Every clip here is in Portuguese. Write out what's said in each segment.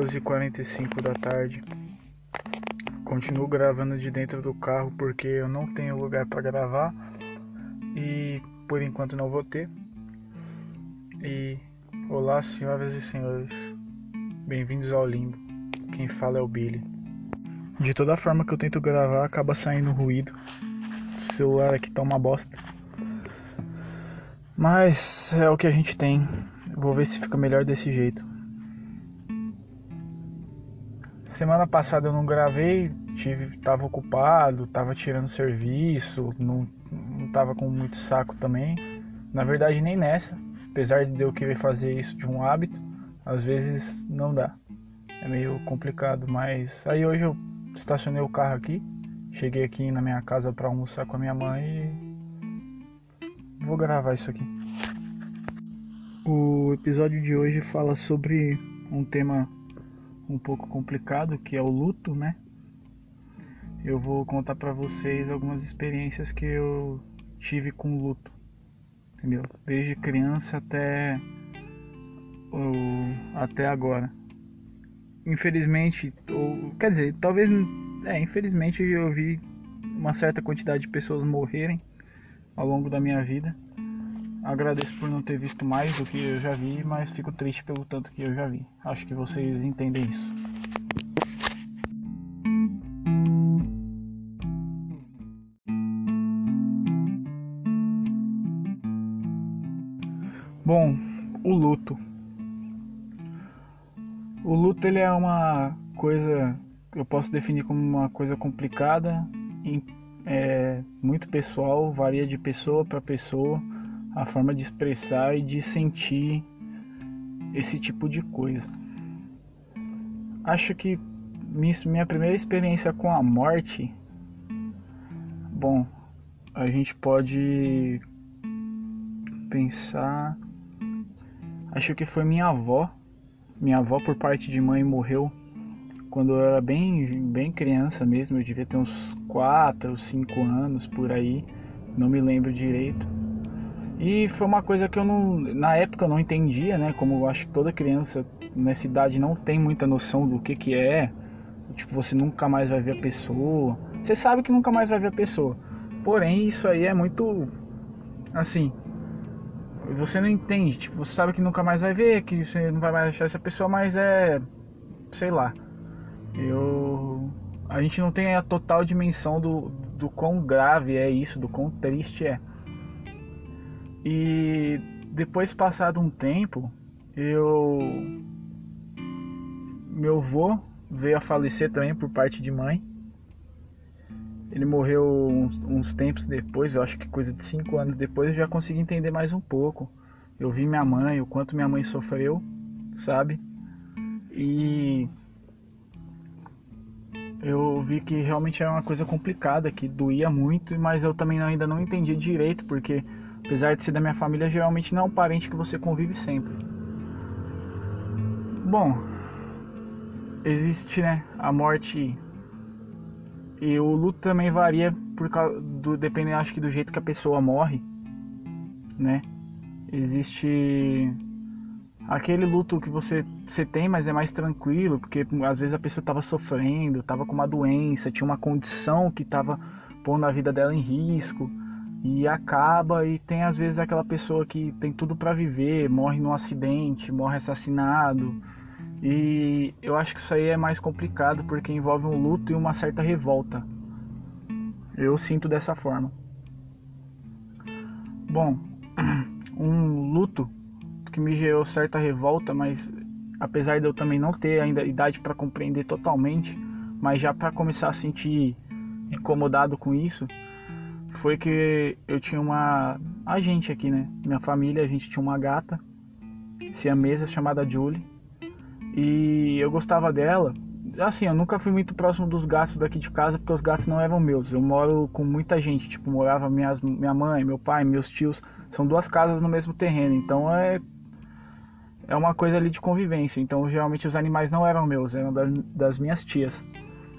2h45 da tarde. Continuo gravando de dentro do carro porque eu não tenho lugar para gravar e por enquanto não vou ter. E olá, senhoras e senhores, bem-vindos ao Limbo. Quem fala é o Billy. De toda forma que eu tento gravar, acaba saindo ruído. O celular aqui tá uma bosta. Mas é o que a gente tem. Vou ver se fica melhor desse jeito. Semana passada eu não gravei, tive, tava ocupado, tava tirando serviço, não, não tava com muito saco também. Na verdade nem nessa, apesar de eu querer fazer isso de um hábito, às vezes não dá. É meio complicado, mas aí hoje eu estacionei o carro aqui, cheguei aqui na minha casa para almoçar com a minha mãe e vou gravar isso aqui. O episódio de hoje fala sobre um tema um pouco complicado, que é o luto, né? Eu vou contar para vocês algumas experiências que eu tive com luto, entendeu? Desde criança até até agora. Infelizmente, ou quer dizer, talvez é, infelizmente eu vi uma certa quantidade de pessoas morrerem ao longo da minha vida. Agradeço por não ter visto mais do que eu já vi, mas fico triste pelo tanto que eu já vi. Acho que vocês entendem isso. Bom, o luto. O luto ele é uma coisa eu posso definir como uma coisa complicada, é muito pessoal, varia de pessoa para pessoa a forma de expressar e de sentir esse tipo de coisa. Acho que minha primeira experiência com a morte, bom, a gente pode pensar, acho que foi minha avó. Minha avó por parte de mãe morreu quando eu era bem, bem criança mesmo, eu devia ter uns 4 ou 5 anos por aí, não me lembro direito. E foi uma coisa que eu não, na época eu não entendia, né? Como eu acho que toda criança nessa idade não tem muita noção do que que é. Tipo, você nunca mais vai ver a pessoa. Você sabe que nunca mais vai ver a pessoa. Porém, isso aí é muito assim, você não entende, tipo, você sabe que nunca mais vai ver, que você não vai mais achar essa pessoa, mas é sei lá. Eu a gente não tem a total dimensão do do quão grave é isso, do quão triste é. E depois passado um tempo, eu meu avô veio a falecer também por parte de mãe. Ele morreu uns, uns tempos depois, eu acho que coisa de cinco anos depois, eu já consegui entender mais um pouco. Eu vi minha mãe, o quanto minha mãe sofreu, sabe? E eu vi que realmente era uma coisa complicada, que doía muito, mas eu também ainda não entendi direito, porque Apesar de ser da minha família, geralmente não é um parente que você convive sempre. Bom, existe, né, a morte e o luto também varia por causa do dependendo acho que do jeito que a pessoa morre, né? Existe aquele luto que você, você tem, mas é mais tranquilo, porque às vezes a pessoa estava sofrendo, estava com uma doença, tinha uma condição que estava pondo a vida dela em risco e acaba e tem às vezes aquela pessoa que tem tudo para viver, morre num acidente, morre assassinado. E eu acho que isso aí é mais complicado porque envolve um luto e uma certa revolta. Eu sinto dessa forma. Bom, um luto que me gerou certa revolta, mas apesar de eu também não ter ainda idade para compreender totalmente, mas já para começar a sentir incomodado com isso, foi que eu tinha uma. A gente aqui, né? Minha família, a gente tinha uma gata, mesa chamada Julie. E eu gostava dela. Assim, eu nunca fui muito próximo dos gatos daqui de casa porque os gatos não eram meus. Eu moro com muita gente, tipo, morava minhas, minha mãe, meu pai, meus tios. São duas casas no mesmo terreno, então é. É uma coisa ali de convivência. Então, geralmente, os animais não eram meus, eram das minhas tias.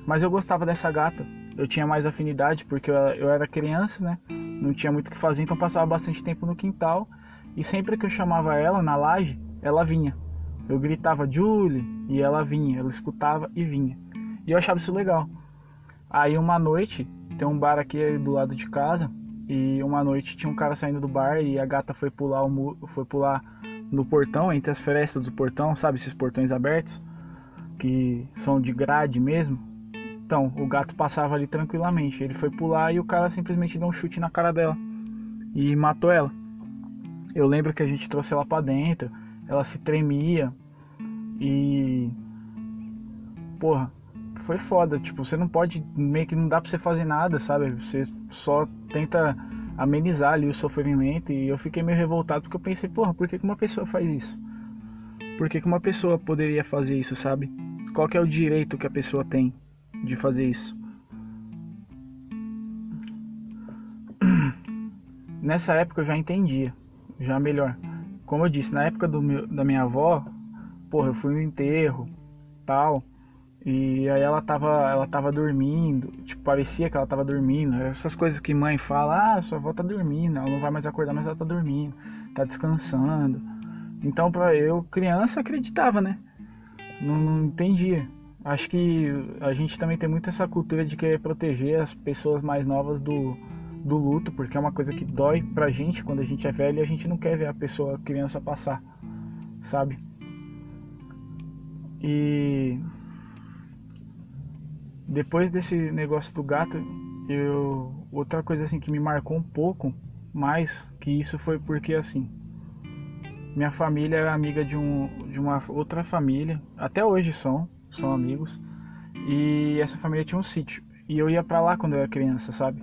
Mas eu gostava dessa gata eu tinha mais afinidade porque eu, eu era criança, né? Não tinha muito o que fazer, então passava bastante tempo no quintal. E sempre que eu chamava ela na laje, ela vinha. Eu gritava Julie e ela vinha, ela escutava e vinha. E eu achava isso legal. Aí uma noite, tem um bar aqui do lado de casa, e uma noite tinha um cara saindo do bar e a gata foi pular o foi pular no portão, entre as frestas do portão, sabe, esses portões abertos que são de grade mesmo. Então, o gato passava ali tranquilamente. Ele foi pular e o cara simplesmente deu um chute na cara dela e matou ela. Eu lembro que a gente trouxe ela para dentro, ela se tremia e porra, foi foda, tipo, você não pode meio que não dá para você fazer nada, sabe? Você só tenta amenizar ali o sofrimento e eu fiquei meio revoltado porque eu pensei, porra, por que uma pessoa faz isso? Por que uma pessoa poderia fazer isso, sabe? Qual que é o direito que a pessoa tem de fazer isso? Nessa época eu já entendia já melhor. Como eu disse, na época do meu, da minha avó, porra, eu fui no enterro, tal, e aí ela tava, ela tava dormindo, tipo, parecia que ela tava dormindo. Essas coisas que mãe fala, ah, sua avó tá dormindo, ela não vai mais acordar, mas ela tá dormindo, tá descansando. Então, para eu, criança, acreditava, né? Não, não entendia. Acho que a gente também tem muito essa cultura de querer proteger as pessoas mais novas do, do luto, porque é uma coisa que dói pra gente quando a gente é velho e a gente não quer ver a pessoa, a criança passar, sabe? E depois desse negócio do gato, eu outra coisa assim que me marcou um pouco mais que isso foi porque assim, minha família era amiga de um de uma outra família, até hoje são, são amigos. E essa família tinha um sítio e eu ia para lá quando eu era criança, sabe?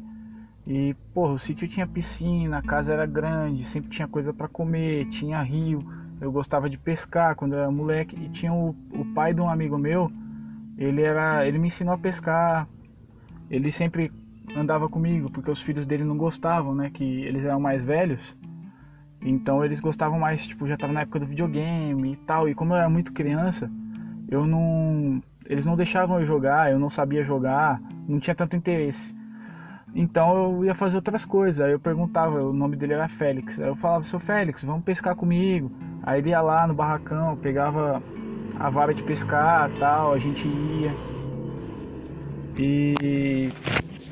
E, porra, o sítio tinha piscina, a casa era grande, sempre tinha coisa para comer, tinha rio. Eu gostava de pescar quando eu era moleque. E tinha o, o pai de um amigo meu, ele era, ele me ensinou a pescar. Ele sempre andava comigo, porque os filhos dele não gostavam, né, que eles eram mais velhos. Então eles gostavam mais, tipo, já tava na época do videogame e tal. E como eu era muito criança, eu não, eles não deixavam eu jogar, eu não sabia jogar, não tinha tanto interesse. Então eu ia fazer outras coisas. Aí eu perguntava, o nome dele era Félix. Aí eu falava, seu Félix, vamos pescar comigo. Aí ele ia lá no barracão, pegava a vara de pescar tal, a gente ia. E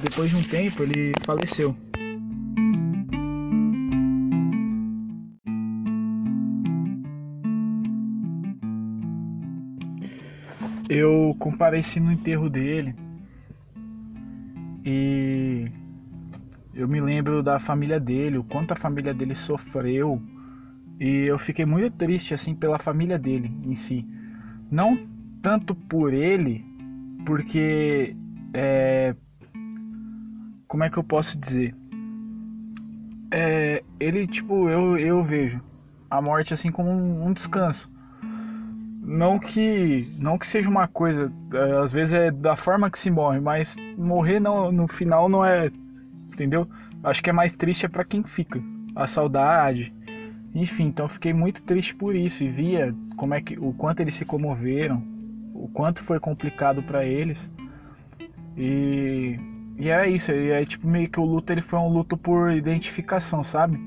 depois de um tempo ele faleceu. Eu compareci no enterro dele e eu me lembro da família dele, o quanto a família dele sofreu. E eu fiquei muito triste assim pela família dele em si. Não tanto por ele, porque é, como é que eu posso dizer? É, ele tipo eu eu vejo a morte assim como um, um descanso não que não que seja uma coisa é, às vezes é da forma que se morre mas morrer não, no final não é entendeu? Acho que é mais triste é para quem fica a saudade enfim então fiquei muito triste por isso e via como é que o quanto eles se comoveram o quanto foi complicado para eles. E e é isso e é tipo meio que o luto ele foi um luto por identificação sabe?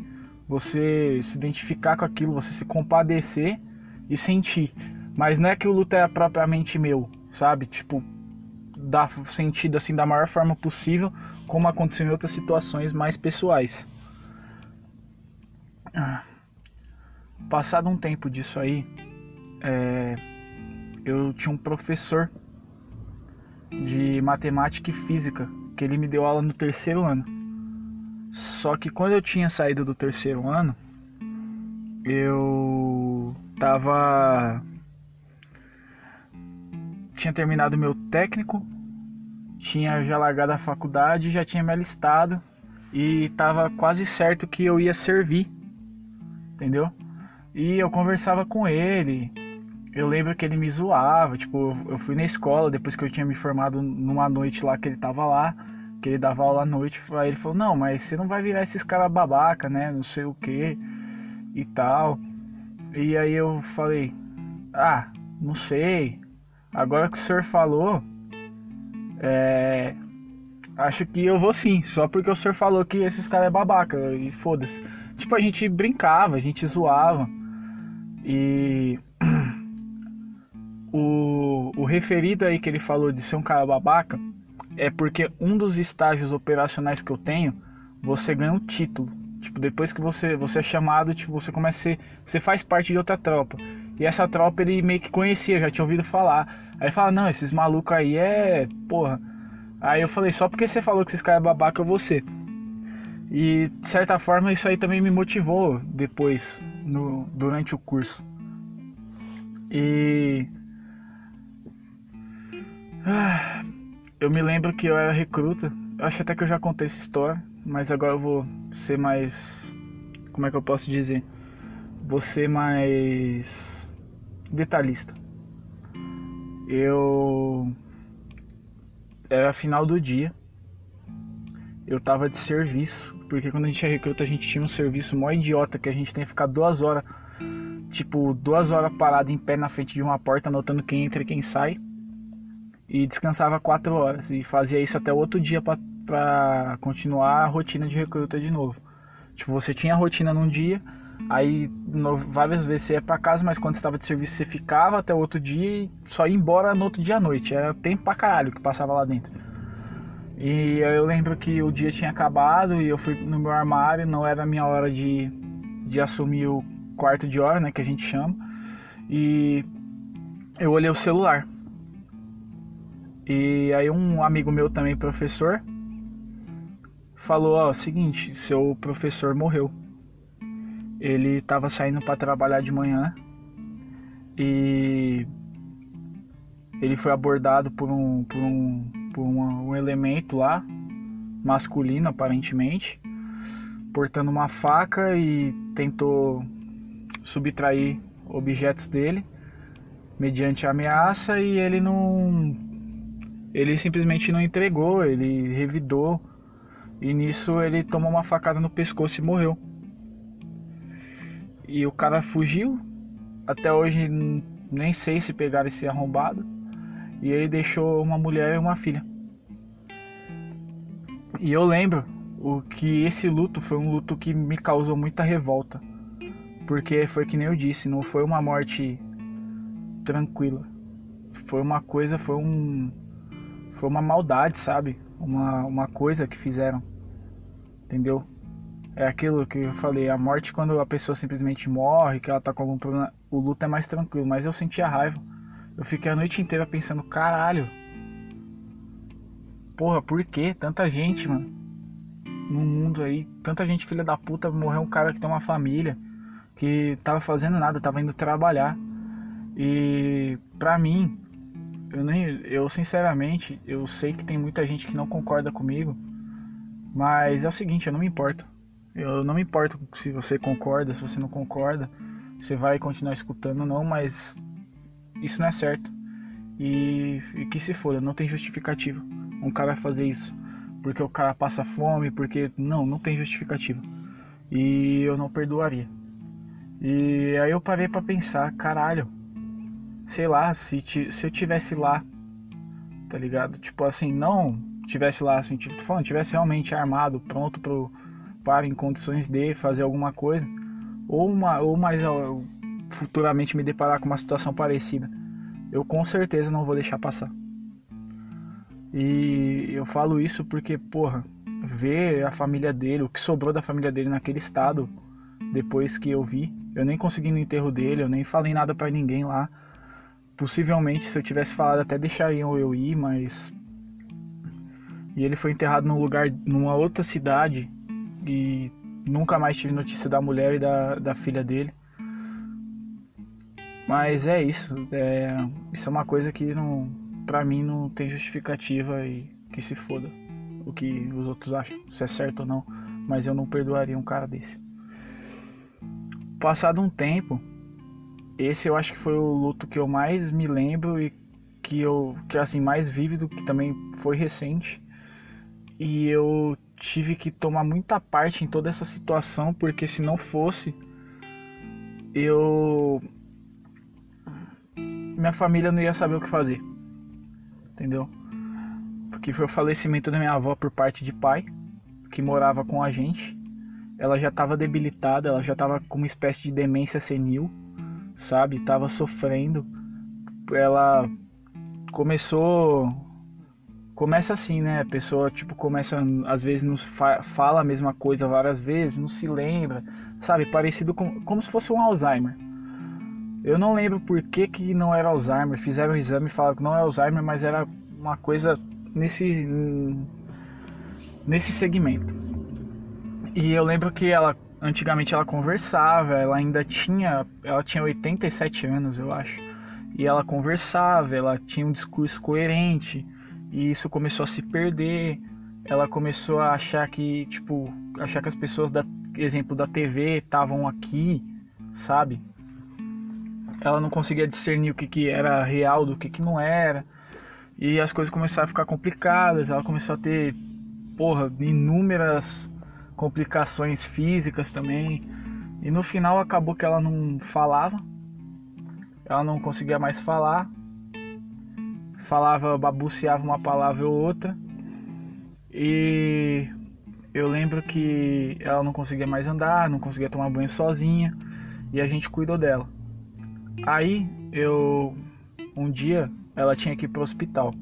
Você se identificar com aquilo você se compadecer e sentir mas não é que o luto é propriamente meu, sabe? Tipo, dar sentido assim da maior forma possível, como aconteceu em outras situações mais pessoais. Ah. Passado um tempo disso aí, é, eu tinha um professor de matemática e física que ele me deu aula no terceiro ano. Só que quando eu tinha saído do terceiro ano, eu tava tinha terminado meu técnico, tinha já largado a faculdade, já tinha me alistado e estava quase certo que eu ia servir, entendeu? E eu conversava com ele, eu lembro que ele me zoava, tipo, eu fui na escola depois que eu tinha me formado numa noite lá que ele tava lá, que ele dava aula à noite, aí ele falou, não, mas você não vai virar esses caras babaca, né, não sei o que e tal. E aí eu falei, ah, não sei, Agora que o senhor falou, é, acho que eu vou sim, só porque o senhor falou que esses caras é babaca e foda-se. Tipo, a gente brincava, a gente zoava. E o referido aí que ele falou de ser um cara babaca é porque um dos estágios operacionais que eu tenho, você ganha um título. Tipo, depois que você, você é chamado, tipo, você começa a ser, você faz parte de outra tropa. E essa tropa ele meio que conhecia, já tinha ouvido falar. Aí ele fala, não, esses malucos aí é. Porra. Aí eu falei, só porque você falou que esses caras é babaca, eu vou ser. E de certa forma isso aí também me motivou depois, no, durante o curso. E. Ah, eu me lembro que eu era recruta. Acho até que eu já contei essa história, mas agora eu vou ser mais. Como é que eu posso dizer? Vou ser mais detalhista. Eu. Era final do dia. Eu tava de serviço. Porque quando a gente é recruta, a gente tinha um serviço mó idiota que a gente tem que ficar duas horas. Tipo, duas horas parado em pé na frente de uma porta, anotando quem entra e quem sai. E descansava quatro horas. E fazia isso até o outro dia pra, pra continuar a rotina de recruta de novo. Tipo, você tinha a rotina num dia, Aí no, várias vezes você ia pra casa, mas quando estava de serviço você ficava até o outro dia e só ia embora no outro dia à noite. Era tempo pra caralho que passava lá dentro. E eu lembro que o dia tinha acabado e eu fui no meu armário, não era a minha hora de, de assumir o quarto de hora, né, que a gente chama. E eu olhei o celular. E aí um amigo meu também, professor, falou, ó, seguinte, seu professor morreu. Ele estava saindo para trabalhar de manhã e ele foi abordado por um por um por um, um elemento lá masculino aparentemente portando uma faca e tentou subtrair objetos dele mediante ameaça e ele não ele simplesmente não entregou, ele revidou e nisso ele tomou uma facada no pescoço e morreu. E o cara fugiu. Até hoje nem sei se pegaram esse arrombado. E ele deixou uma mulher e uma filha. E eu lembro o que esse luto foi um luto que me causou muita revolta. Porque foi que nem eu disse, não foi uma morte tranquila. Foi uma coisa, foi um foi uma maldade, sabe? Uma uma coisa que fizeram. Entendeu? É aquilo que eu falei, a morte quando a pessoa simplesmente morre, que ela tá com algum problema, o luto é mais tranquilo, mas eu senti a raiva. Eu fiquei a noite inteira pensando, caralho. Porra, por que tanta gente, mano? No mundo aí, tanta gente filha da puta, morreu um cara que tem uma família, que tava fazendo nada, tava indo trabalhar. E pra mim, eu nem eu sinceramente, eu sei que tem muita gente que não concorda comigo, mas é o seguinte, eu não me importo. Eu não me importo se você concorda, se você não concorda, você vai continuar escutando ou não, mas isso não é certo. E, e que se for, não tem justificativa. Um cara fazer isso porque o cara passa fome, porque não, não tem justificativa. E eu não perdoaria. E aí eu parei para pensar, caralho. Sei lá, se, se eu tivesse lá, tá ligado? Tipo assim, não tivesse lá assim, tipo, tô falando, tivesse realmente armado, pronto pro para em condições de fazer alguma coisa, ou, uma, ou mais futuramente me deparar com uma situação parecida, eu com certeza não vou deixar passar. E eu falo isso porque, porra, ver a família dele, o que sobrou da família dele naquele estado, depois que eu vi, eu nem consegui no enterro dele, eu nem falei nada para ninguém lá. Possivelmente, se eu tivesse falado, até deixariam eu ir, mas. E ele foi enterrado num lugar, numa outra cidade, e nunca mais tive notícia da mulher e da, da filha dele. Mas é isso, é, isso é uma coisa que não, pra mim não tem justificativa e que se foda o que os outros acham, se é certo ou não, mas eu não perdoaria um cara desse. Passado um tempo, esse eu acho que foi o luto que eu mais me lembro e que eu que assim mais vívido, que também foi recente. E eu tive que tomar muita parte em toda essa situação, porque se não fosse, eu. Minha família não ia saber o que fazer. Entendeu? Porque foi o falecimento da minha avó por parte de pai, que morava com a gente. Ela já estava debilitada, ela já estava com uma espécie de demência senil, sabe? Tava sofrendo. Ela começou começa assim, né? A pessoa tipo começa às vezes nos fa fala a mesma coisa várias vezes, não se lembra, sabe? Parecido com como se fosse um Alzheimer. Eu não lembro por que, que não era Alzheimer. Fizeram o exame e falaram que não é Alzheimer, mas era uma coisa nesse nesse segmento. E eu lembro que ela antigamente ela conversava, ela ainda tinha, ela tinha 87 anos, eu acho. E ela conversava, ela tinha um discurso coerente, e isso começou a se perder. Ela começou a achar que, tipo, achar que as pessoas da exemplo da TV estavam aqui, sabe? Ela não conseguia discernir o que, que era real do que, que não era. E as coisas começaram a ficar complicadas, ela começou a ter, porra, inúmeras complicações físicas também. E no final acabou que ela não falava, ela não conseguia mais falar, falava, babuceava uma palavra ou outra. E eu lembro que ela não conseguia mais andar, não conseguia tomar banho sozinha e a gente cuidou dela. Aí eu um dia ela tinha que ir pro hospital.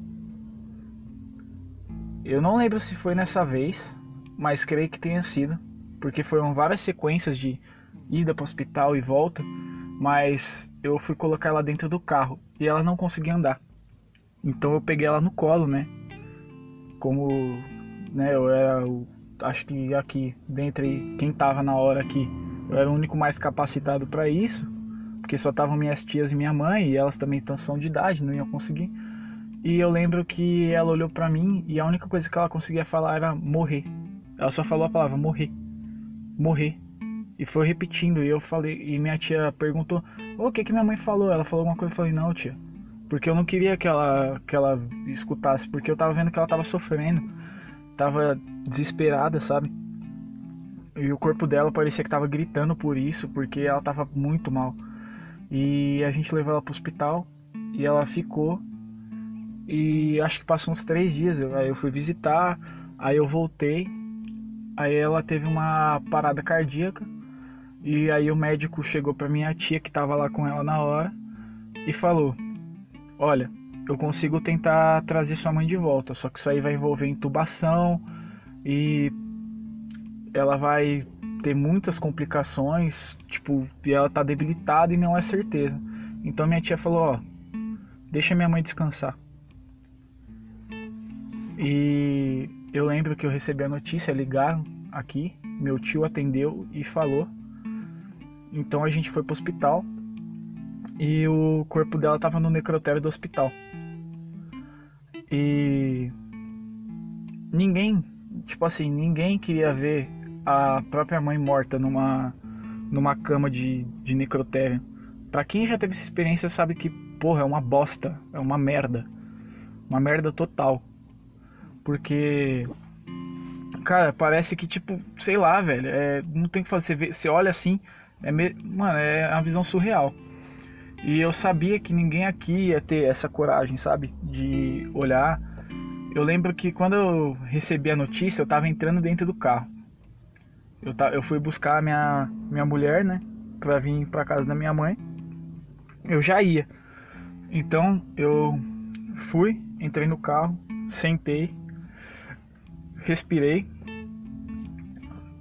Eu não lembro se foi nessa vez, mas creio que tenha sido, porque foram várias sequências de ida para o hospital e volta, mas eu fui colocar ela dentro do carro e ela não conseguia andar. Então eu peguei ela no colo, né? Como, né, eu era o, acho que aqui, dentre quem tava na hora aqui, eu era o único mais capacitado para isso, porque só estavam minhas tias e minha mãe, e elas também são de idade, não iam conseguir. E eu lembro que ela olhou para mim e a única coisa que ela conseguia falar era morrer. Ela só falou a palavra morrer. Morrer. E foi repetindo. E eu falei. E minha tia perguntou: O que que minha mãe falou? Ela falou alguma coisa. Eu falei: Não, tia. Porque eu não queria que ela, que ela escutasse. Porque eu tava vendo que ela tava sofrendo. Tava desesperada, sabe? E o corpo dela parecia que tava gritando por isso. Porque ela tava muito mal. E a gente levou ela pro hospital. E ela ficou. E acho que passou uns três dias. Aí eu fui visitar. Aí eu voltei Aí ela teve uma parada cardíaca. E aí o médico chegou para minha tia que tava lá com ela na hora e falou: "Olha, eu consigo tentar trazer sua mãe de volta, só que isso aí vai envolver intubação e ela vai ter muitas complicações, tipo, e ela tá debilitada e não é certeza. Então minha tia falou, ó, deixa minha mãe descansar. E eu lembro que eu recebi a notícia, ligaram aqui, meu tio atendeu e falou. Então a gente foi pro hospital e o corpo dela tava no necrotério do hospital. E ninguém, tipo assim, ninguém queria ver a própria mãe morta numa numa cama de, de necrotério. Pra quem já teve essa experiência sabe que, porra, é uma bosta, é uma merda. Uma merda total. Porque. Cara, parece que, tipo, sei lá, velho. É, não tem que fazer. Você, vê, você olha assim. É me... Mano, é uma visão surreal. E eu sabia que ninguém aqui ia ter essa coragem, sabe? De olhar. Eu lembro que quando eu recebi a notícia, eu tava entrando dentro do carro. Eu, eu fui buscar a minha, minha mulher, né? Pra vir pra casa da minha mãe. Eu já ia. Então eu fui, entrei no carro, sentei respirei,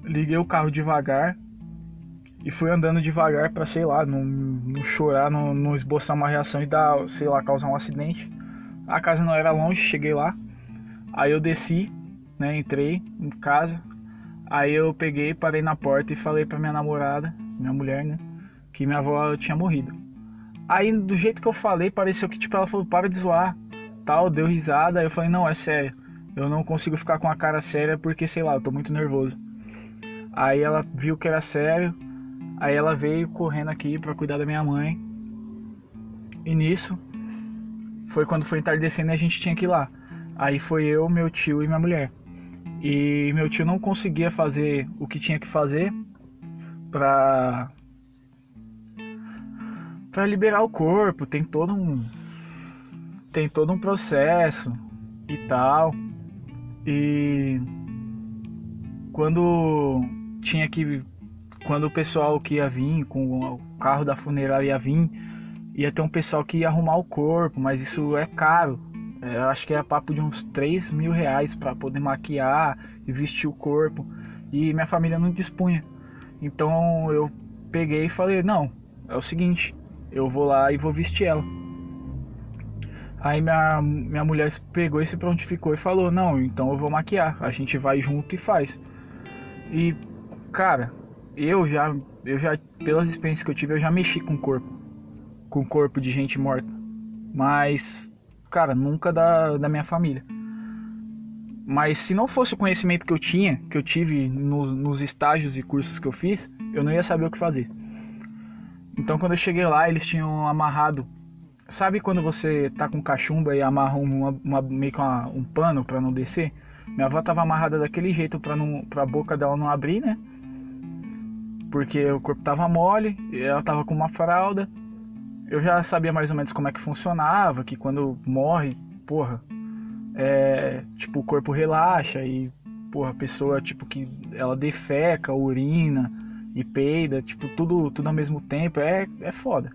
liguei o carro devagar e fui andando devagar para sei lá, não, não chorar, não, não, esboçar uma reação e dar, sei lá, causar um acidente. A casa não era longe, cheguei lá. Aí eu desci, né, entrei em casa. Aí eu peguei, parei na porta e falei para minha namorada, minha mulher, né, que minha avó tinha morrido. Aí do jeito que eu falei, pareceu que tipo ela falou: "Para de zoar". Tal, deu risada. Aí eu falei: "Não, é sério". Eu não consigo ficar com a cara séria porque, sei lá, eu tô muito nervoso. Aí ela viu que era sério, aí ela veio correndo aqui para cuidar da minha mãe. E nisso, foi quando foi entardecendo e a gente tinha que ir lá. Aí foi eu, meu tio e minha mulher. E meu tio não conseguia fazer o que tinha que fazer pra para liberar o corpo, tem todo um tem todo um processo e tal. E quando tinha que quando o pessoal que ia vir com o carro da funerária ia vir ia ter um pessoal que ia arrumar o corpo, mas isso é caro. É, eu acho que é papo de uns 3 mil reais para poder maquiar e vestir o corpo. E minha família não dispunha. Então eu peguei e falei: não, é o seguinte, eu vou lá e vou vestir ela. Aí minha, minha mulher pegou e se prontificou e falou: Não, então eu vou maquiar. A gente vai junto e faz. E, cara, eu já, eu já, pelas experiências que eu tive, eu já mexi com o corpo. Com o corpo de gente morta. Mas, cara, nunca da, da minha família. Mas se não fosse o conhecimento que eu tinha, que eu tive no, nos estágios e cursos que eu fiz, eu não ia saber o que fazer. Então quando eu cheguei lá, eles tinham amarrado. Sabe quando você tá com cachumba e amarra uma, uma meio que uma, um pano para não descer? Minha avó tava amarrada daquele jeito para não pra boca dela não abrir, né? Porque o corpo tava mole, ela tava com uma fralda. Eu já sabia mais ou menos como é que funcionava, que quando morre, porra, é, tipo o corpo relaxa e porra, a pessoa tipo que ela defeca, urina, e peida, tipo, tudo, tudo ao mesmo tempo, é, é foda.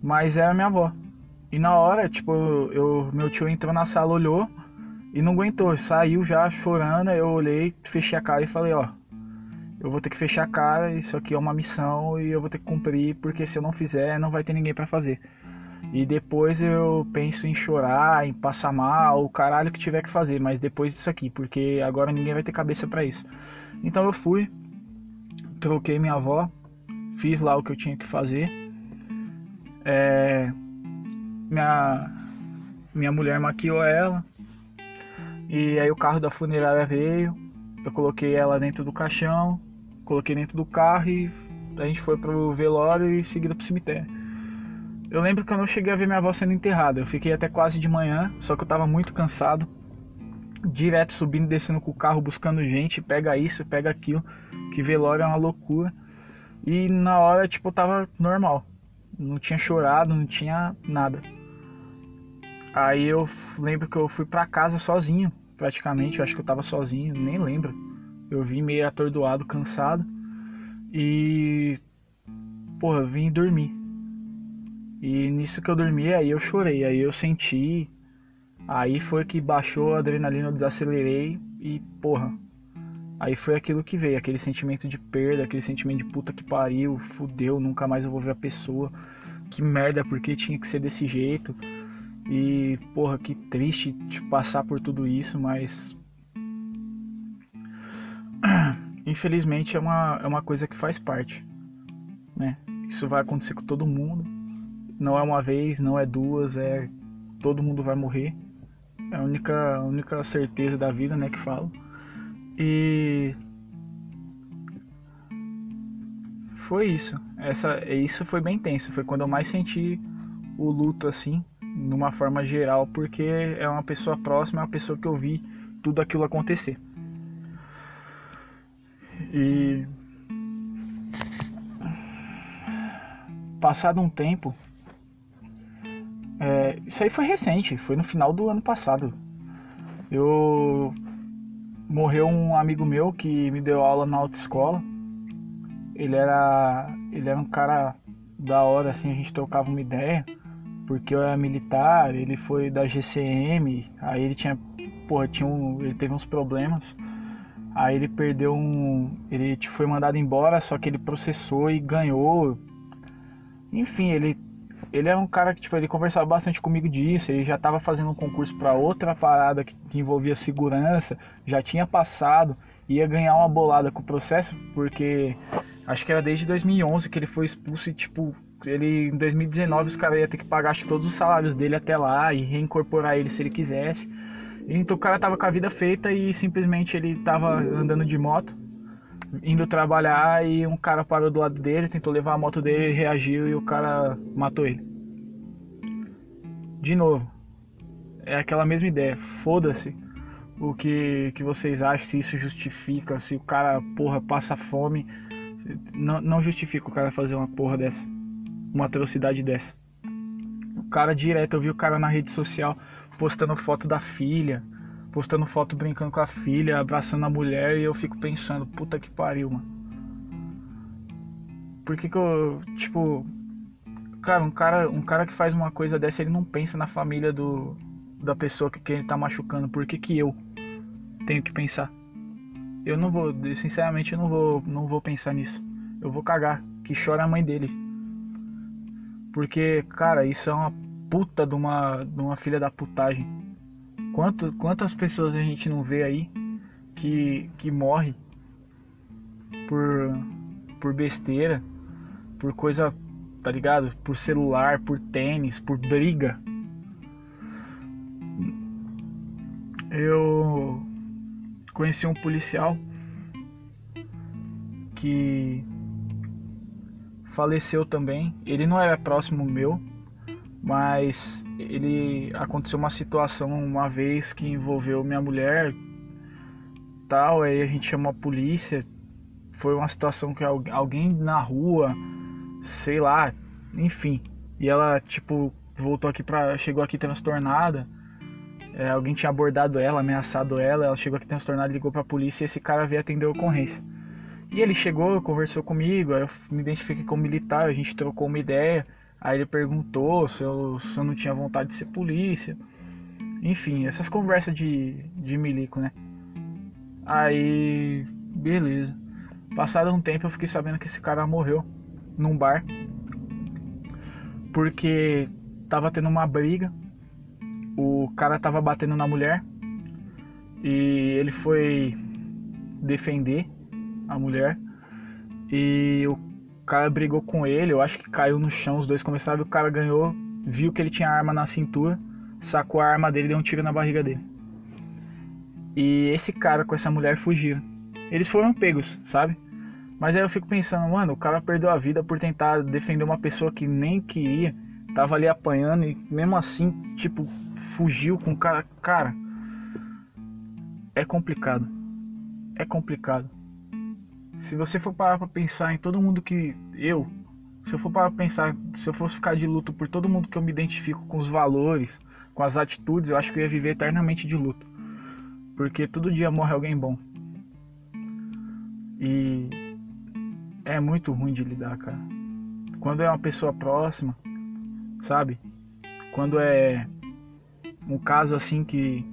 Mas é a minha avó. E na hora, tipo, eu, meu tio entrou na sala, olhou e não aguentou, saiu já chorando, eu olhei, fechei a cara e falei, ó, eu vou ter que fechar a cara, isso aqui é uma missão e eu vou ter que cumprir, porque se eu não fizer, não vai ter ninguém para fazer. E depois eu penso em chorar, em passar mal, o caralho que tiver que fazer, mas depois disso aqui, porque agora ninguém vai ter cabeça para isso. Então eu fui, troquei minha avó, fiz lá o que eu tinha que fazer. É, minha, minha mulher maquiou ela. E aí o carro da funerária veio. Eu coloquei ela dentro do caixão, coloquei dentro do carro e a gente foi pro velório e seguida pro cemitério. Eu lembro que eu não cheguei a ver minha avó sendo enterrada. Eu fiquei até quase de manhã, só que eu tava muito cansado. Direto subindo e descendo com o carro buscando gente, pega isso, pega aquilo que velório é uma loucura. E na hora, tipo, eu tava normal. Não tinha chorado, não tinha nada. Aí eu lembro que eu fui pra casa sozinho, praticamente. Eu acho que eu tava sozinho, nem lembro. Eu vim meio atordoado, cansado. E. Porra, eu vim dormir. E nisso que eu dormi, aí eu chorei. Aí eu senti. Aí foi que baixou a adrenalina, eu desacelerei. E, porra, Aí foi aquilo que veio, aquele sentimento de perda, aquele sentimento de puta que pariu, fudeu, nunca mais eu vou ver a pessoa. Que merda, porque tinha que ser desse jeito. E, porra, que triste de passar por tudo isso, mas. Infelizmente é uma, é uma coisa que faz parte. Né? Isso vai acontecer com todo mundo. Não é uma vez, não é duas, é. Todo mundo vai morrer. É a única, a única certeza da vida, né, que falo. E foi isso. Essa, isso foi bem tenso. Foi quando eu mais senti o luto assim, numa forma geral, porque é uma pessoa próxima, é uma pessoa que eu vi tudo aquilo acontecer. E passado um tempo, é, isso aí foi recente, foi no final do ano passado. Eu morreu um amigo meu que me deu aula na autoescola. Ele era, ele era um cara da hora, assim, a gente trocava uma ideia, porque eu era militar, ele foi da GCM, aí ele tinha, porra, tinha um, ele teve uns problemas. Aí ele perdeu um, ele foi mandado embora, só que ele processou e ganhou. Enfim, ele ele era um cara que tipo, ele conversava bastante comigo disso, ele já estava fazendo um concurso para outra parada que, que, envolvia segurança, já tinha passado, ia ganhar uma bolada com o processo, porque acho que era desde 2011 que ele foi expulso e tipo, ele em 2019 os caras iam ter que pagar acho, todos os salários dele até lá e reincorporar ele se ele quisesse. Então o cara tava com a vida feita e simplesmente ele tava andando de moto indo trabalhar e um cara parou do lado dele, tentou levar a moto dele, reagiu e o cara matou ele. De novo, é aquela mesma ideia. Foda-se o que, que vocês acham, se isso justifica, se o cara, porra, passa fome. Não, não justifica o cara fazer uma porra dessa. Uma atrocidade dessa. O cara direto, eu vi o cara na rede social postando foto da filha postando foto brincando com a filha, abraçando a mulher, e eu fico pensando, puta que pariu, mano. Por que que eu, tipo, cara, um cara, um cara que faz uma coisa dessa, ele não pensa na família do da pessoa que, que ele tá machucando. Por que que eu tenho que pensar? Eu não vou, sinceramente, eu não vou, não vou pensar nisso. Eu vou cagar, que chora a mãe dele. Porque, cara, isso é uma puta de uma, de uma filha da putagem. Quanto, quantas pessoas a gente não vê aí que, que morre por, por besteira, por coisa, tá ligado? Por celular, por tênis, por briga. Eu conheci um policial que faleceu também. Ele não era próximo meu, mas ele aconteceu uma situação uma vez que envolveu minha mulher, tal, aí a gente chamou a polícia. Foi uma situação que alguém na rua, sei lá, enfim, e ela tipo voltou aqui para chegou aqui transtornada. É, alguém tinha abordado ela, ameaçado ela, ela chegou aqui transtornada, ligou para a polícia e esse cara veio atender a ocorrência. E ele chegou, conversou comigo, eu me identifiquei como militar, a gente trocou uma ideia. Aí ele perguntou se eu, se eu não tinha vontade de ser polícia. Enfim, essas conversas de, de milico, né? Aí, beleza. Passado um tempo eu fiquei sabendo que esse cara morreu num bar. Porque tava tendo uma briga. O cara tava batendo na mulher. E ele foi defender a mulher. E o cara brigou com ele, eu acho que caiu no chão, os dois começaram, o cara ganhou, viu que ele tinha arma na cintura, sacou a arma dele e deu um tiro na barriga dele. E esse cara com essa mulher fugiram. Eles foram pegos, sabe? Mas aí eu fico pensando, mano, o cara perdeu a vida por tentar defender uma pessoa que nem queria, tava ali apanhando e mesmo assim, tipo, fugiu com o cara. Cara, é complicado. É complicado se você for parar pra pensar em todo mundo que eu, se eu for parar pra pensar, se eu fosse ficar de luto por todo mundo que eu me identifico com os valores, com as atitudes, eu acho que eu ia viver eternamente de luto. Porque todo dia morre alguém bom. E é muito ruim de lidar, cara. Quando é uma pessoa próxima, sabe? Quando é um caso assim que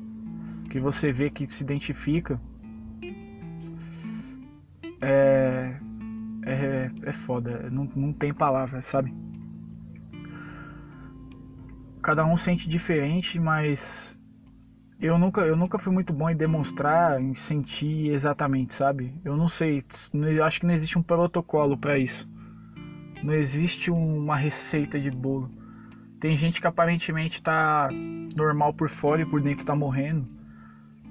que você vê que se identifica, é, é, é foda, não, não tem palavra, sabe? Cada um sente diferente, mas eu nunca, eu nunca fui muito bom em demonstrar, em sentir exatamente, sabe? Eu não sei, eu acho que não existe um protocolo para isso. Não existe uma receita de bolo. Tem gente que aparentemente tá normal por fora e por dentro tá morrendo.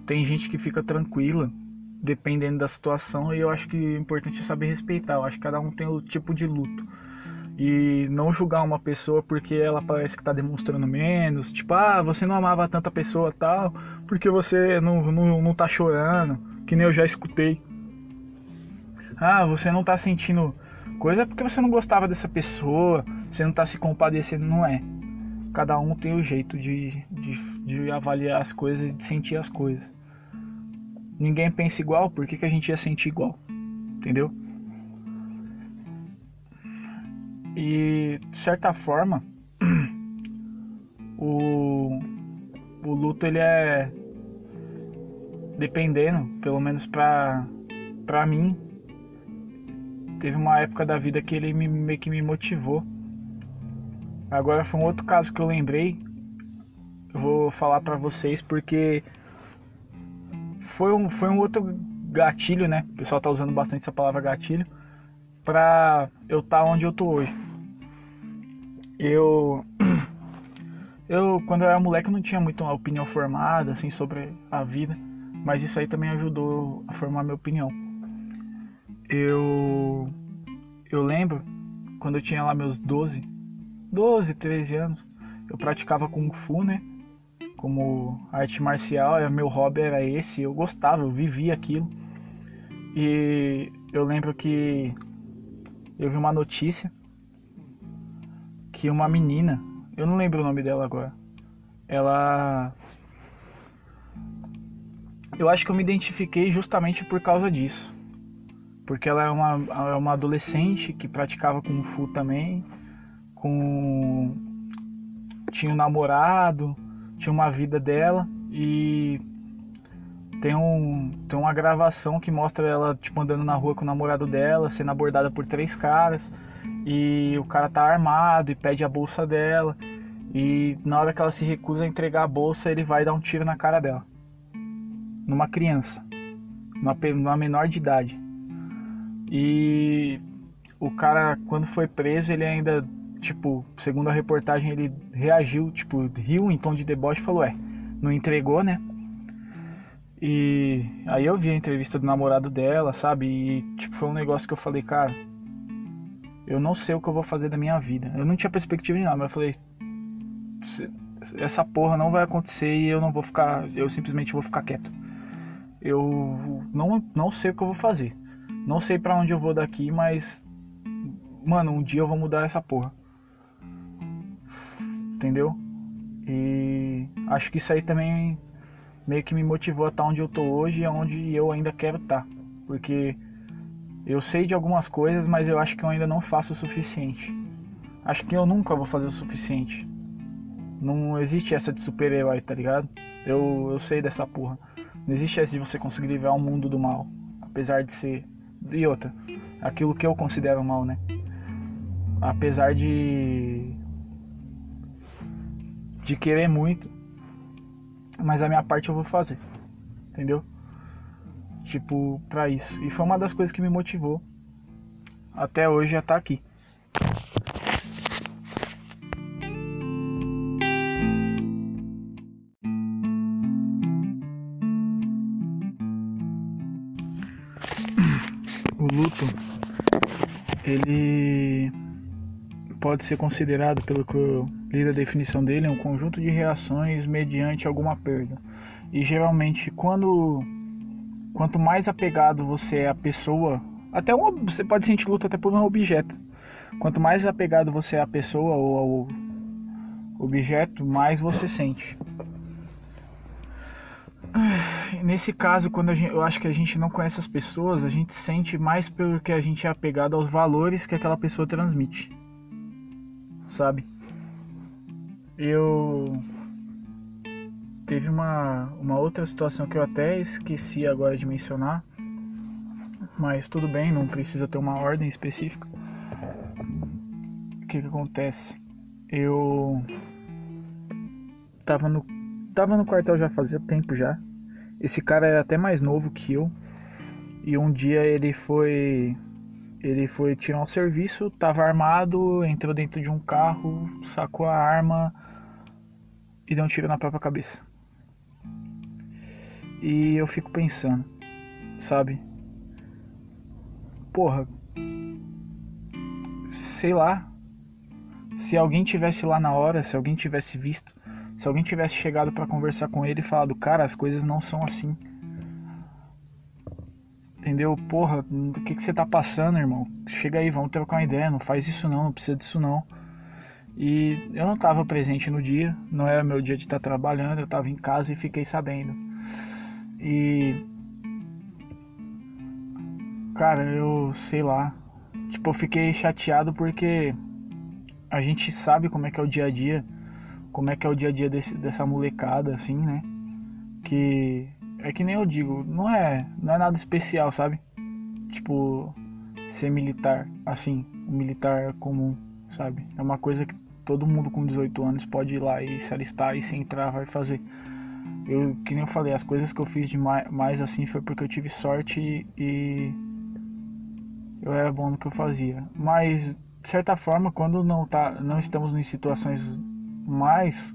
Tem gente que fica tranquila dependendo da situação, e eu acho que o importante é saber respeitar. Eu acho que cada um tem o tipo de luto. E não julgar uma pessoa porque ela parece que está demonstrando menos. Tipo, ah, você não amava tanta pessoa tal, porque você não, não, não tá chorando, que nem eu já escutei. Ah, você não tá sentindo coisa porque você não gostava dessa pessoa, você não tá se compadecendo, não é. Cada um tem o jeito de, de, de avaliar as coisas e de sentir as coisas ninguém pensa igual, por que, que a gente ia sentir igual? Entendeu? E de certa forma, o, o luto ele é dependendo, pelo menos pra, pra mim, teve uma época da vida que ele me, meio que me motivou. Agora foi um outro caso que eu lembrei. Eu vou falar pra vocês porque foi um, foi um outro gatilho, né? O pessoal tá usando bastante essa palavra gatilho pra eu estar tá onde eu tô hoje. Eu eu quando eu era moleque não tinha muito uma opinião formada assim sobre a vida, mas isso aí também ajudou a formar minha opinião. Eu eu lembro quando eu tinha lá meus 12, 12, 13 anos, eu praticava kung fu, né? Como arte marcial, é, meu hobby era esse, eu gostava, eu vivia aquilo. E eu lembro que eu vi uma notícia que uma menina, eu não lembro o nome dela agora, ela. Eu acho que eu me identifiquei justamente por causa disso. Porque ela é uma, é uma adolescente que praticava Kung Fu também, com tinha um namorado, tinha uma vida dela e tem um tem uma gravação que mostra ela tipo andando na rua com o namorado dela, sendo abordada por três caras e o cara tá armado e pede a bolsa dela e na hora que ela se recusa a entregar a bolsa, ele vai dar um tiro na cara dela. Numa criança, numa, numa menor de idade. E o cara quando foi preso, ele ainda tipo, segundo a reportagem, ele reagiu, tipo, riu em tom de deboche e falou: É, não entregou, né? E aí eu vi a entrevista do namorado dela, sabe? E, tipo, foi um negócio que eu falei, cara, eu não sei o que eu vou fazer da minha vida. Eu não tinha perspectiva de nada, mas eu falei: Essa porra não vai acontecer e eu não vou ficar, eu simplesmente vou ficar quieto. Eu não, não sei o que eu vou fazer. Não sei para onde eu vou daqui, mas mano, um dia eu vou mudar essa porra entendeu? E acho que isso aí também meio que me motivou a estar onde eu tô hoje e onde eu ainda quero estar. Porque eu sei de algumas coisas, mas eu acho que eu ainda não faço o suficiente. Acho que eu nunca vou fazer o suficiente. Não existe essa de super-herói, tá ligado? Eu, eu sei dessa porra. Não existe essa de você conseguir livrar o mundo do mal. Apesar de ser. E outra. Aquilo que eu considero mal, né? Apesar de de querer muito, mas a minha parte eu vou fazer, entendeu? Tipo, pra isso. E foi uma das coisas que me motivou até hoje a estar tá aqui. O luto, ele pode ser considerado, pelo que eu li da definição dele, um conjunto de reações mediante alguma perda. E geralmente, quando quanto mais apegado você é à pessoa, até você pode sentir luta até por um objeto. Quanto mais apegado você é à pessoa ou ao objeto, mais você sente. Nesse caso, quando gente, eu acho que a gente não conhece as pessoas, a gente sente mais porque a gente é apegado aos valores que aquela pessoa transmite sabe? Eu teve uma, uma outra situação que eu até esqueci agora de mencionar, mas tudo bem, não precisa ter uma ordem específica. O que, que acontece? Eu tava no tava no quartel já fazia tempo já. Esse cara era até mais novo que eu. E um dia ele foi ele foi tirar um serviço, estava armado, entrou dentro de um carro, sacou a arma e deu um tiro na própria cabeça. E eu fico pensando, sabe? Porra, sei lá. Se alguém tivesse lá na hora, se alguém tivesse visto, se alguém tivesse chegado para conversar com ele e falado, cara, as coisas não são assim Entendeu? Porra, o que, que você tá passando, irmão? Chega aí, vamos trocar uma ideia. Não faz isso não, não precisa disso não. E eu não estava presente no dia, não era meu dia de estar trabalhando, eu estava em casa e fiquei sabendo. E. Cara, eu sei lá. Tipo, eu fiquei chateado porque a gente sabe como é que é o dia a dia, como é que é o dia a dia desse, dessa molecada, assim, né? Que é que nem eu digo, não é, não é nada especial, sabe? Tipo, ser militar, assim, um militar comum, sabe? É uma coisa que todo mundo com 18 anos pode ir lá e se alistar e se entrar vai fazer. Eu, que nem eu falei, as coisas que eu fiz de mais, mais assim foi porque eu tive sorte e eu era bom no que eu fazia. Mas de certa forma, quando não tá, não estamos em situações mais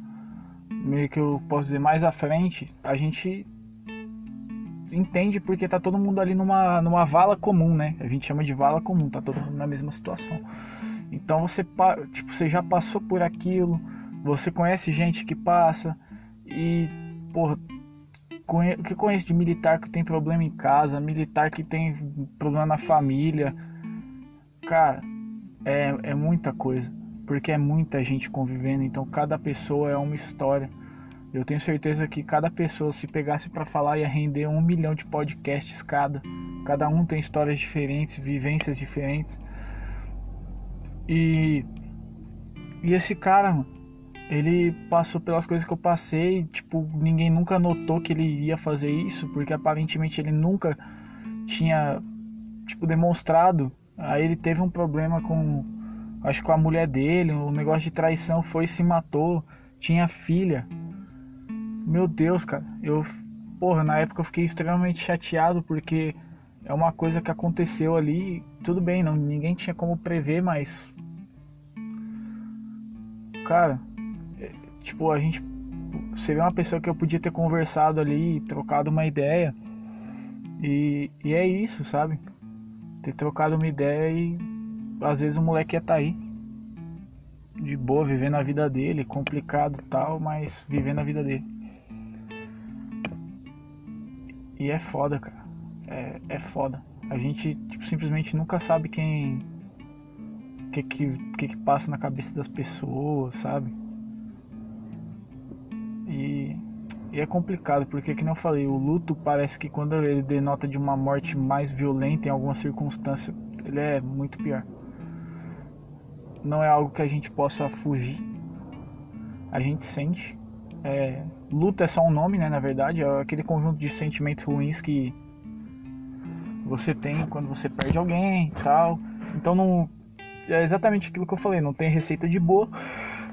meio que eu posso dizer mais à frente, a gente entende porque tá todo mundo ali numa, numa vala comum, né? A gente chama de vala comum, tá todo mundo na mesma situação. Então você, tipo, você já passou por aquilo, você conhece gente que passa e, porra, o que conheço de militar que tem problema em casa, militar que tem problema na família, cara, é, é muita coisa, porque é muita gente convivendo, então cada pessoa é uma história. Eu tenho certeza que cada pessoa, se pegasse para falar, ia render um milhão de podcasts cada. Cada um tem histórias diferentes, vivências diferentes. E E esse cara, mano, ele passou pelas coisas que eu passei, tipo, ninguém nunca notou que ele ia fazer isso, porque aparentemente ele nunca tinha, tipo, demonstrado. Aí ele teve um problema com, acho que com a mulher dele, um negócio de traição foi e se matou, tinha filha. Meu Deus, cara, eu, porra, na época eu fiquei extremamente chateado porque é uma coisa que aconteceu ali, tudo bem, não, ninguém tinha como prever, mas cara, é, tipo, a gente vê uma pessoa que eu podia ter conversado ali, trocado uma ideia. E, e é isso, sabe? Ter trocado uma ideia e às vezes o moleque ia estar tá aí. De boa, vivendo a vida dele, complicado tal, mas vivendo a vida dele. E é foda, cara. É, é foda. A gente tipo, simplesmente nunca sabe quem. O que, que, que, que passa na cabeça das pessoas, sabe? E, e, é complicado, porque, como eu falei, o luto parece que quando ele denota de uma morte mais violenta em alguma circunstância, ele é muito pior. Não é algo que a gente possa fugir. A gente sente. É, luto é só um nome, né? Na verdade, é aquele conjunto de sentimentos ruins que você tem quando você perde alguém e tal. Então não. É exatamente aquilo que eu falei, não tem receita de boa.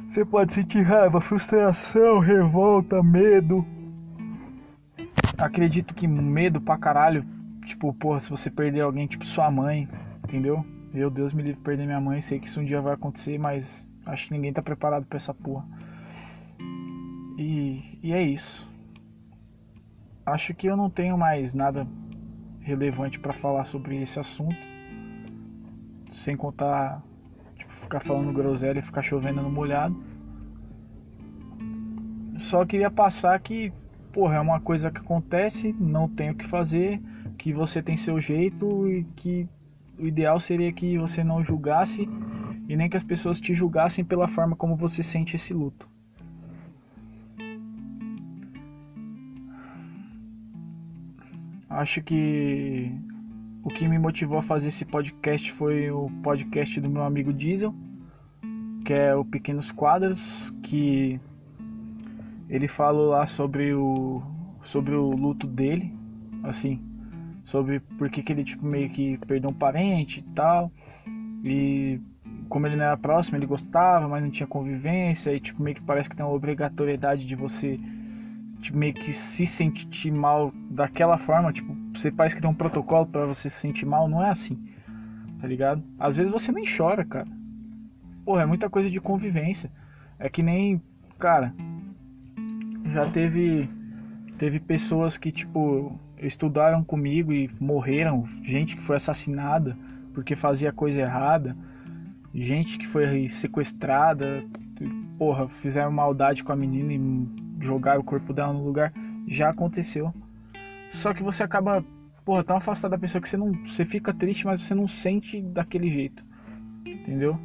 Você pode sentir raiva, frustração, revolta, medo. Acredito que medo pra caralho, tipo, porra, se você perder alguém, tipo sua mãe, entendeu? Meu Deus me livre perder minha mãe, sei que isso um dia vai acontecer, mas acho que ninguém tá preparado pra essa porra. E, e é isso. Acho que eu não tenho mais nada relevante para falar sobre esse assunto. Sem contar, tipo, ficar falando groselha e ficar chovendo no molhado. Só queria passar que, porra, é uma coisa que acontece, não tem o que fazer, que você tem seu jeito e que o ideal seria que você não julgasse e nem que as pessoas te julgassem pela forma como você sente esse luto. Acho que o que me motivou a fazer esse podcast foi o podcast do meu amigo Diesel, que é o Pequenos Quadros, que ele falou lá sobre o sobre o luto dele, assim, sobre por que, que ele tipo meio que perdeu um parente e tal. E como ele não era próximo, ele gostava, mas não tinha convivência, e tipo meio que parece que tem uma obrigatoriedade de você tipo, meio que se sentir mal daquela forma, tipo, você parece que tem um protocolo para você se sentir mal, não é assim. Tá ligado? Às vezes você nem chora, cara. Porra, é muita coisa de convivência. É que nem, cara, já teve teve pessoas que tipo estudaram comigo e morreram, gente que foi assassinada porque fazia coisa errada, gente que foi sequestrada, porra, fizeram maldade com a menina e jogar o corpo dela no lugar, já aconteceu. Só que você acaba, porra, tão afastado da pessoa que você não, você fica triste, mas você não sente daquele jeito. Entendeu?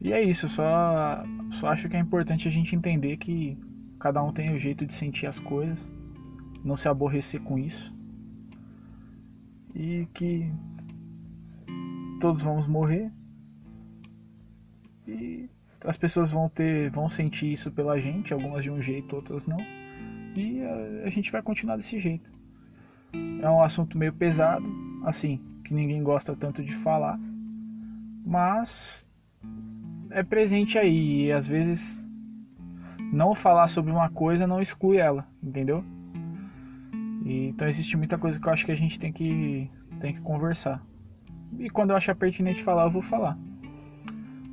E é isso, só só acho que é importante a gente entender que cada um tem o jeito de sentir as coisas, não se aborrecer com isso. E que todos vamos morrer. E as pessoas vão ter, vão sentir isso pela gente, algumas de um jeito, outras não. E a, a gente vai continuar desse jeito. É um assunto meio pesado, assim, que ninguém gosta tanto de falar, mas é presente aí e às vezes não falar sobre uma coisa não exclui ela, entendeu? E, então existe muita coisa que eu acho que a gente tem que tem que conversar. E quando eu achar pertinente falar, eu vou falar.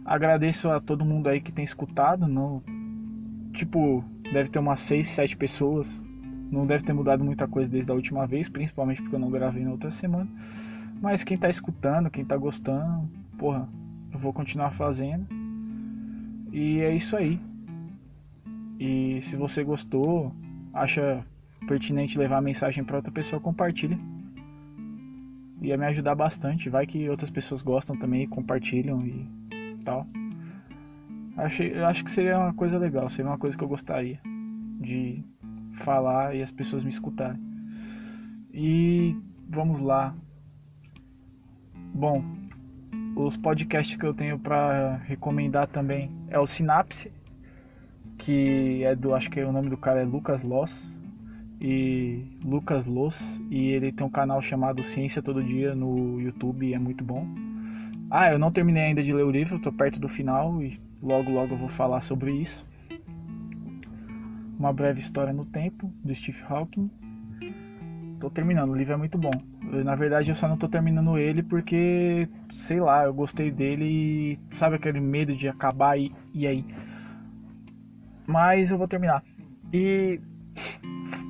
Agradeço a todo mundo aí que tem escutado. Não, tipo, deve ter umas 6, 7 pessoas. Não deve ter mudado muita coisa desde a última vez, principalmente porque eu não gravei na outra semana. Mas quem tá escutando, quem tá gostando, porra, eu vou continuar fazendo. E é isso aí. E se você gostou, acha pertinente levar a mensagem para outra pessoa, compartilha. Ia me ajudar bastante. Vai que outras pessoas gostam também e compartilham e tal. Achei, eu acho que seria uma coisa legal, seria uma coisa que eu gostaria de falar e as pessoas me escutarem. E vamos lá. Bom, os podcasts que eu tenho para recomendar também é o Sinapse, que é do, acho que o nome do cara é Lucas Loss e Lucas Loss e ele tem um canal chamado Ciência Todo Dia no YouTube e é muito bom. Ah, eu não terminei ainda de ler o livro, estou perto do final e logo logo eu vou falar sobre isso. Uma breve história no tempo do Steve Hawking. Tô terminando, o livro é muito bom. Eu, na verdade, eu só não tô terminando ele porque, sei lá, eu gostei dele e sabe aquele medo de acabar e, e aí. Mas eu vou terminar. E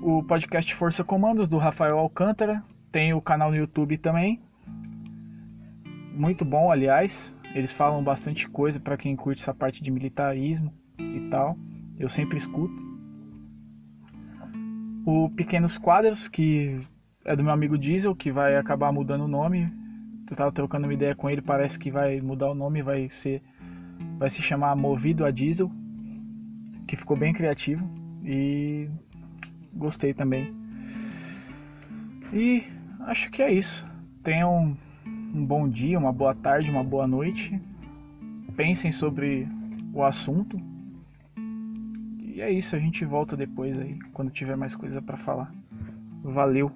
o podcast Força Comandos do Rafael Alcântara tem o canal no YouTube também. Muito bom, aliás. Eles falam bastante coisa para quem curte essa parte de militarismo e tal. Eu sempre escuto o Pequenos Quadros, que é do meu amigo Diesel, que vai acabar mudando o nome. Eu tava trocando uma ideia com ele, parece que vai mudar o nome, vai ser vai se chamar Movido a Diesel, que ficou bem criativo e gostei também. E acho que é isso. Tenham um bom dia, uma boa tarde, uma boa noite. Pensem sobre o assunto e é isso, a gente volta depois aí, quando tiver mais coisa para falar. Valeu!